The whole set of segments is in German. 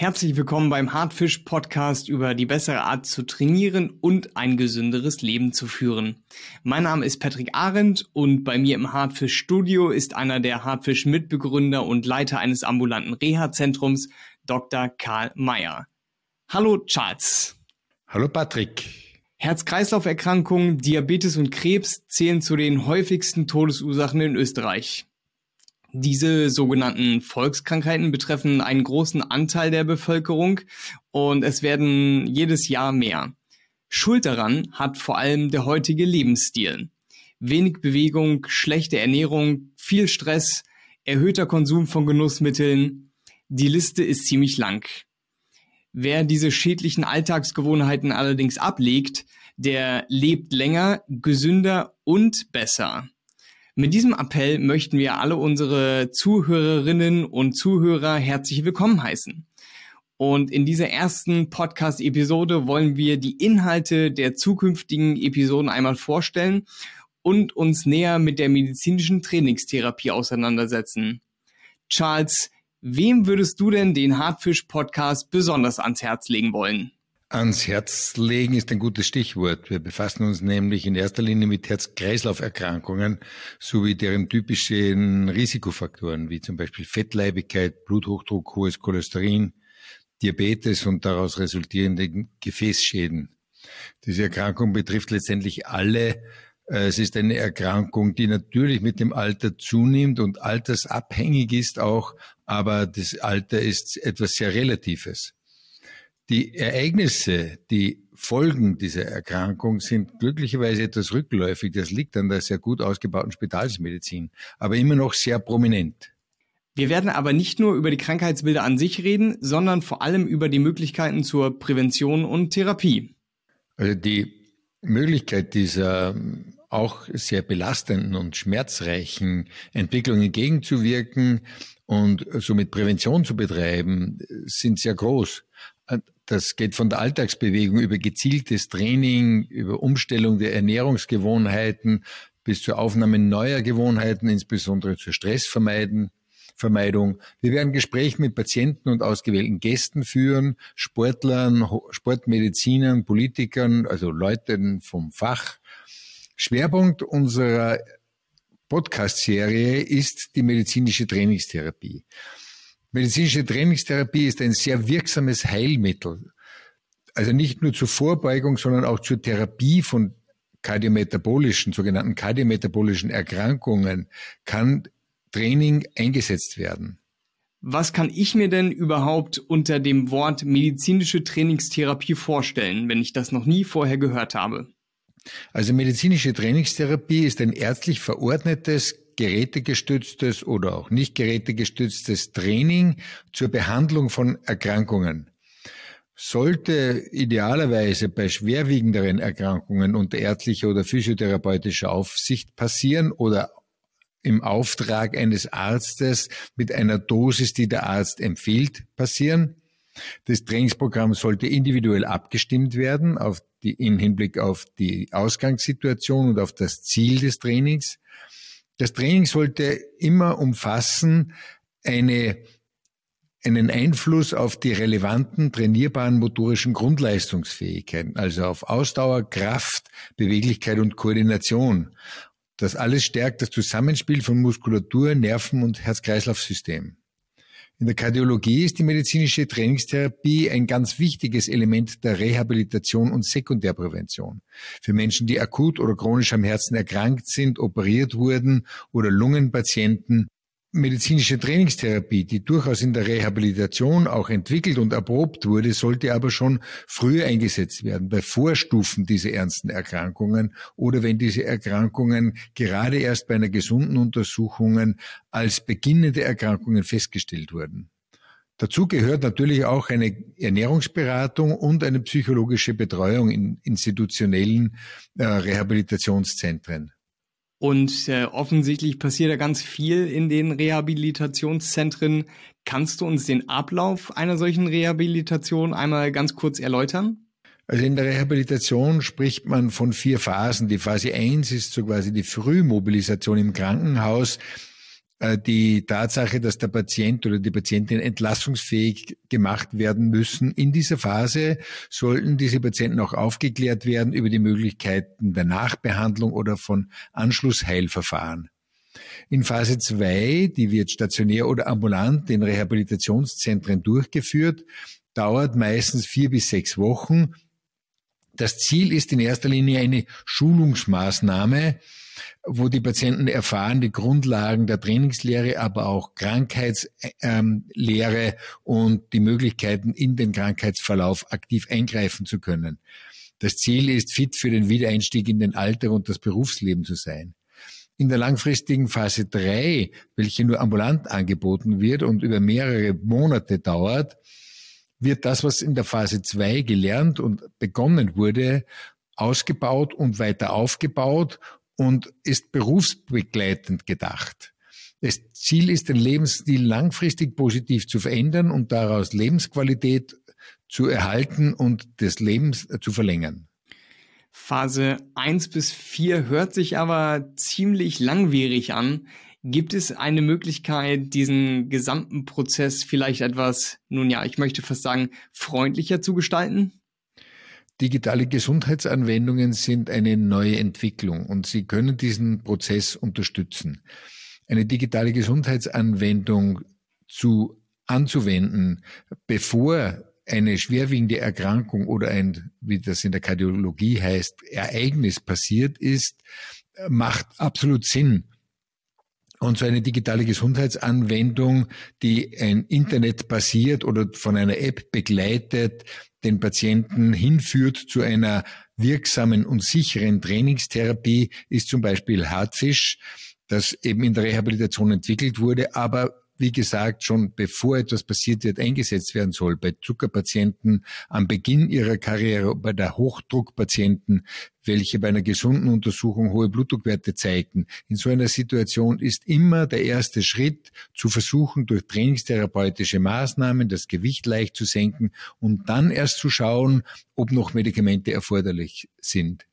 Herzlich willkommen beim Hartfisch Podcast über die bessere Art zu trainieren und ein gesünderes Leben zu führen. Mein Name ist Patrick Arendt und bei mir im Hartfisch Studio ist einer der Hartfisch Mitbegründer und Leiter eines ambulanten Reha-Zentrums, Dr. Karl Mayer. Hallo Charles. Hallo Patrick. Herz-Kreislauf-Erkrankungen, Diabetes und Krebs zählen zu den häufigsten Todesursachen in Österreich. Diese sogenannten Volkskrankheiten betreffen einen großen Anteil der Bevölkerung und es werden jedes Jahr mehr. Schuld daran hat vor allem der heutige Lebensstil. Wenig Bewegung, schlechte Ernährung, viel Stress, erhöhter Konsum von Genussmitteln. Die Liste ist ziemlich lang. Wer diese schädlichen Alltagsgewohnheiten allerdings ablegt, der lebt länger, gesünder und besser. Mit diesem Appell möchten wir alle unsere Zuhörerinnen und Zuhörer herzlich willkommen heißen. Und in dieser ersten Podcast-Episode wollen wir die Inhalte der zukünftigen Episoden einmal vorstellen und uns näher mit der medizinischen Trainingstherapie auseinandersetzen. Charles, wem würdest du denn den Hartfisch-Podcast besonders ans Herz legen wollen? Ans Herz legen ist ein gutes Stichwort. Wir befassen uns nämlich in erster Linie mit Herz-Kreislauf-Erkrankungen sowie deren typischen Risikofaktoren, wie zum Beispiel Fettleibigkeit, Bluthochdruck, hohes Cholesterin, Diabetes und daraus resultierende Gefäßschäden. Diese Erkrankung betrifft letztendlich alle. Es ist eine Erkrankung, die natürlich mit dem Alter zunimmt und altersabhängig ist auch, aber das Alter ist etwas sehr Relatives. Die Ereignisse, die Folgen dieser Erkrankung sind glücklicherweise etwas rückläufig. Das liegt an der sehr gut ausgebauten Spitalsmedizin, aber immer noch sehr prominent. Wir werden aber nicht nur über die Krankheitsbilder an sich reden, sondern vor allem über die Möglichkeiten zur Prävention und Therapie. Also die Möglichkeit dieser auch sehr belastenden und schmerzreichen Entwicklungen entgegenzuwirken und somit Prävention zu betreiben, sind sehr groß. Das geht von der Alltagsbewegung über gezieltes Training, über Umstellung der Ernährungsgewohnheiten bis zur Aufnahme neuer Gewohnheiten, insbesondere zur Stressvermeidung. Wir werden Gespräche mit Patienten und ausgewählten Gästen führen, Sportlern, Sportmedizinern, Politikern, also Leuten vom Fach. Schwerpunkt unserer Podcast-Serie ist die medizinische Trainingstherapie. Medizinische Trainingstherapie ist ein sehr wirksames Heilmittel. Also nicht nur zur Vorbeugung, sondern auch zur Therapie von kardiometabolischen, sogenannten kardiometabolischen Erkrankungen kann Training eingesetzt werden. Was kann ich mir denn überhaupt unter dem Wort medizinische Trainingstherapie vorstellen, wenn ich das noch nie vorher gehört habe? Also medizinische Trainingstherapie ist ein ärztlich verordnetes gerätegestütztes oder auch nicht gerätegestütztes Training zur Behandlung von Erkrankungen. Sollte idealerweise bei schwerwiegenderen Erkrankungen unter ärztlicher oder physiotherapeutischer Aufsicht passieren oder im Auftrag eines Arztes mit einer Dosis, die der Arzt empfiehlt, passieren. Das Trainingsprogramm sollte individuell abgestimmt werden auf die, im Hinblick auf die Ausgangssituation und auf das Ziel des Trainings. Das Training sollte immer umfassen eine, einen Einfluss auf die relevanten trainierbaren motorischen Grundleistungsfähigkeiten, also auf Ausdauer, Kraft, Beweglichkeit und Koordination. Das alles stärkt das Zusammenspiel von Muskulatur, Nerven und Herz-Kreislauf-System. In der Kardiologie ist die medizinische Trainingstherapie ein ganz wichtiges Element der Rehabilitation und Sekundärprävention. Für Menschen, die akut oder chronisch am Herzen erkrankt sind, operiert wurden oder Lungenpatienten medizinische Trainingstherapie, die durchaus in der Rehabilitation auch entwickelt und erprobt wurde, sollte aber schon früher eingesetzt werden, bei Vorstufen dieser ernsten Erkrankungen oder wenn diese Erkrankungen gerade erst bei einer gesunden Untersuchung als beginnende Erkrankungen festgestellt wurden. Dazu gehört natürlich auch eine Ernährungsberatung und eine psychologische Betreuung in institutionellen äh, Rehabilitationszentren. Und äh, offensichtlich passiert da ganz viel in den Rehabilitationszentren. Kannst du uns den Ablauf einer solchen Rehabilitation einmal ganz kurz erläutern? Also in der Rehabilitation spricht man von vier Phasen. Die Phase 1 ist so quasi die Frühmobilisation im Krankenhaus. Äh, die Tatsache, dass der Patient oder die Patientin entlassungsfähig gemacht werden müssen. In dieser Phase sollten diese Patienten auch aufgeklärt werden über die Möglichkeiten der Nachbehandlung oder von Anschlussheilverfahren. In Phase 2, die wird stationär oder ambulant in Rehabilitationszentren durchgeführt, dauert meistens vier bis sechs Wochen. Das Ziel ist in erster Linie eine Schulungsmaßnahme, wo die Patienten erfahren die Grundlagen der Trainingslehre, aber auch Krankheitslehre und die Möglichkeiten in den Krankheitsverlauf aktiv eingreifen zu können. Das Ziel ist, fit für den Wiedereinstieg in den Alltag und das Berufsleben zu sein. In der langfristigen Phase 3, welche nur ambulant angeboten wird und über mehrere Monate dauert, wird das, was in der Phase 2 gelernt und begonnen wurde, ausgebaut und weiter aufgebaut und ist berufsbegleitend gedacht. Das Ziel ist, den Lebensstil langfristig positiv zu verändern und daraus Lebensqualität zu erhalten und des Lebens zu verlängern. Phase 1 bis 4 hört sich aber ziemlich langwierig an. Gibt es eine Möglichkeit, diesen gesamten Prozess vielleicht etwas, nun ja, ich möchte fast sagen, freundlicher zu gestalten? Digitale Gesundheitsanwendungen sind eine neue Entwicklung und sie können diesen Prozess unterstützen. Eine digitale Gesundheitsanwendung zu anzuwenden, bevor eine schwerwiegende Erkrankung oder ein, wie das in der Kardiologie heißt, Ereignis passiert ist, macht absolut Sinn. Und so eine digitale Gesundheitsanwendung, die ein Internet basiert oder von einer App begleitet, den Patienten hinführt zu einer wirksamen und sicheren Trainingstherapie, ist zum Beispiel Hartfisch, das eben in der Rehabilitation entwickelt wurde, aber wie gesagt, schon bevor etwas passiert wird, eingesetzt werden soll. Bei Zuckerpatienten am Beginn ihrer Karriere, bei der Hochdruckpatienten, welche bei einer gesunden Untersuchung hohe Blutdruckwerte zeigten. In so einer Situation ist immer der erste Schritt zu versuchen, durch trainingstherapeutische Maßnahmen das Gewicht leicht zu senken und dann erst zu schauen, ob noch Medikamente erforderlich sind.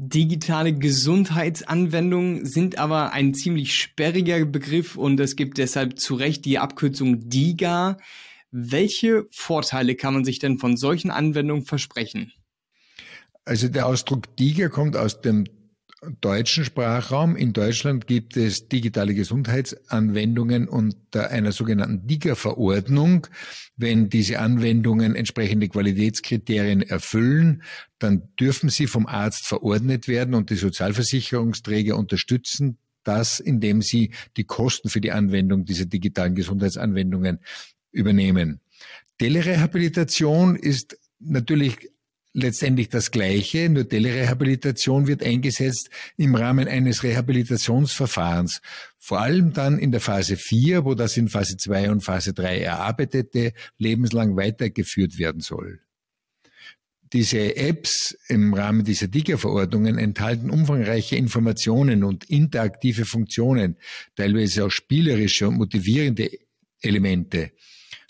Digitale Gesundheitsanwendungen sind aber ein ziemlich sperriger Begriff und es gibt deshalb zu Recht die Abkürzung DIGA. Welche Vorteile kann man sich denn von solchen Anwendungen versprechen? Also der Ausdruck DIGA kommt aus dem deutschen Sprachraum. In Deutschland gibt es digitale Gesundheitsanwendungen unter einer sogenannten DIGA-Verordnung. Wenn diese Anwendungen entsprechende Qualitätskriterien erfüllen, dann dürfen sie vom Arzt verordnet werden und die Sozialversicherungsträger unterstützen das, indem sie die Kosten für die Anwendung dieser digitalen Gesundheitsanwendungen übernehmen. Telerehabilitation ist natürlich letztendlich das Gleiche, nur Telerehabilitation wird eingesetzt im Rahmen eines Rehabilitationsverfahrens. Vor allem dann in der Phase 4, wo das in Phase 2 und Phase 3 erarbeitete lebenslang weitergeführt werden soll. Diese Apps im Rahmen dieser DIGA-Verordnungen enthalten umfangreiche Informationen und interaktive Funktionen, teilweise auch spielerische und motivierende Elemente.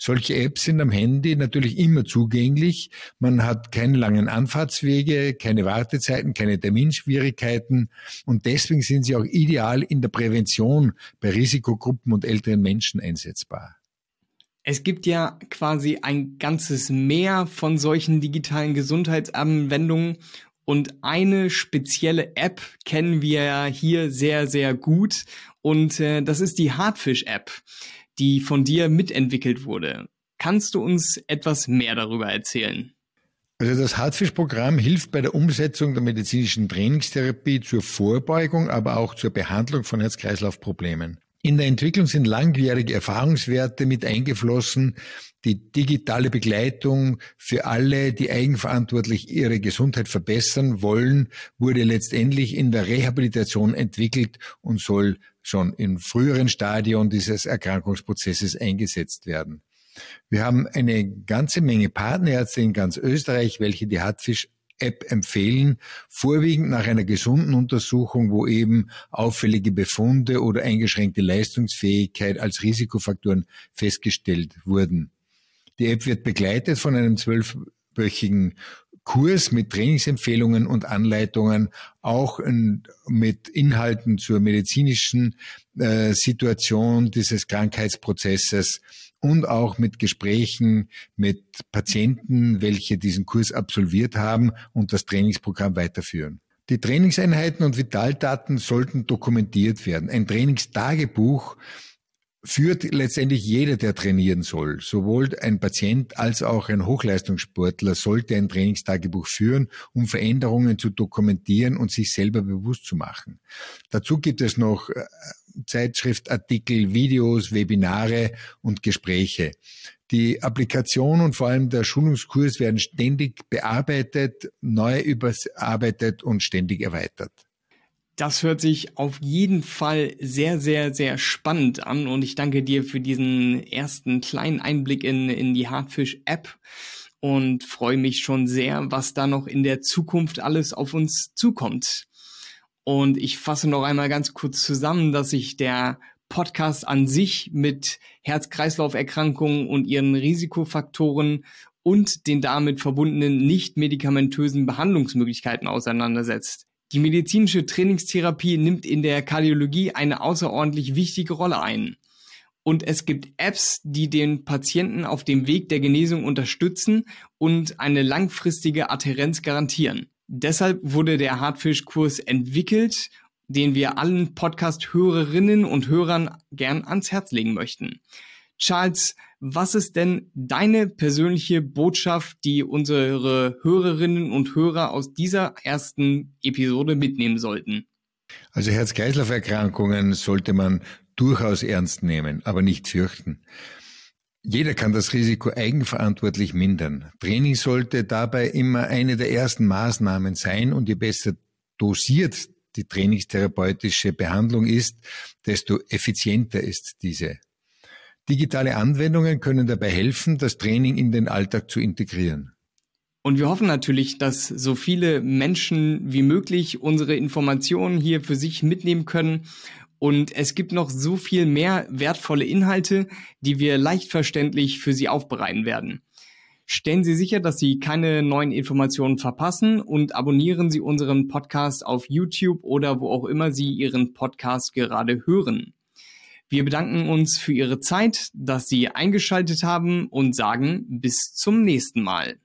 Solche Apps sind am Handy natürlich immer zugänglich. Man hat keine langen Anfahrtswege, keine Wartezeiten, keine Terminschwierigkeiten und deswegen sind sie auch ideal in der Prävention bei Risikogruppen und älteren Menschen einsetzbar. Es gibt ja quasi ein ganzes Meer von solchen digitalen Gesundheitsanwendungen und eine spezielle App kennen wir hier sehr, sehr gut und äh, das ist die Hardfish-App die von dir mitentwickelt wurde. Kannst du uns etwas mehr darüber erzählen? Also das Hartfisch-Programm hilft bei der Umsetzung der medizinischen Trainingstherapie zur Vorbeugung, aber auch zur Behandlung von Herz-Kreislauf-Problemen. In der Entwicklung sind langjährige Erfahrungswerte mit eingeflossen. Die digitale Begleitung für alle, die eigenverantwortlich ihre Gesundheit verbessern wollen, wurde letztendlich in der Rehabilitation entwickelt und soll schon im früheren Stadion dieses Erkrankungsprozesses eingesetzt werden. Wir haben eine ganze Menge Partnerärzte in ganz Österreich, welche die Hartfisch App empfehlen, vorwiegend nach einer gesunden Untersuchung, wo eben auffällige Befunde oder eingeschränkte Leistungsfähigkeit als Risikofaktoren festgestellt wurden. Die App wird begleitet von einem zwölfwöchigen Kurs mit Trainingsempfehlungen und Anleitungen, auch in, mit Inhalten zur medizinischen äh, Situation dieses Krankheitsprozesses und auch mit Gesprächen mit Patienten, welche diesen Kurs absolviert haben und das Trainingsprogramm weiterführen. Die Trainingseinheiten und Vitaldaten sollten dokumentiert werden. Ein Trainingstagebuch führt letztendlich jeder, der trainieren soll. Sowohl ein Patient als auch ein Hochleistungssportler sollte ein Trainingstagebuch führen, um Veränderungen zu dokumentieren und sich selber bewusst zu machen. Dazu gibt es noch äh, Zeitschriftartikel, Videos, Webinare und Gespräche. Die Applikation und vor allem der Schulungskurs werden ständig bearbeitet, neu überarbeitet und ständig erweitert. Das hört sich auf jeden Fall sehr, sehr, sehr spannend an und ich danke dir für diesen ersten kleinen Einblick in, in die Hardfish-App und freue mich schon sehr, was da noch in der Zukunft alles auf uns zukommt. Und ich fasse noch einmal ganz kurz zusammen, dass sich der Podcast an sich mit Herz-Kreislauf-Erkrankungen und ihren Risikofaktoren und den damit verbundenen nicht medikamentösen Behandlungsmöglichkeiten auseinandersetzt. Die medizinische Trainingstherapie nimmt in der Kardiologie eine außerordentlich wichtige Rolle ein. Und es gibt Apps, die den Patienten auf dem Weg der Genesung unterstützen und eine langfristige Adherenz garantieren. Deshalb wurde der Hardfish-Kurs entwickelt den wir allen Podcast-Hörerinnen und Hörern gern ans Herz legen möchten. Charles, was ist denn deine persönliche Botschaft, die unsere Hörerinnen und Hörer aus dieser ersten Episode mitnehmen sollten? Also Herz-Kreislauf-Erkrankungen sollte man durchaus ernst nehmen, aber nicht fürchten. Jeder kann das Risiko eigenverantwortlich mindern. Training sollte dabei immer eine der ersten Maßnahmen sein und je besser dosiert die trainingstherapeutische Behandlung ist, desto effizienter ist diese. Digitale Anwendungen können dabei helfen, das Training in den Alltag zu integrieren. Und wir hoffen natürlich, dass so viele Menschen wie möglich unsere Informationen hier für sich mitnehmen können. Und es gibt noch so viel mehr wertvolle Inhalte, die wir leicht verständlich für Sie aufbereiten werden. Stellen Sie sicher, dass Sie keine neuen Informationen verpassen und abonnieren Sie unseren Podcast auf YouTube oder wo auch immer Sie Ihren Podcast gerade hören. Wir bedanken uns für Ihre Zeit, dass Sie eingeschaltet haben und sagen bis zum nächsten Mal.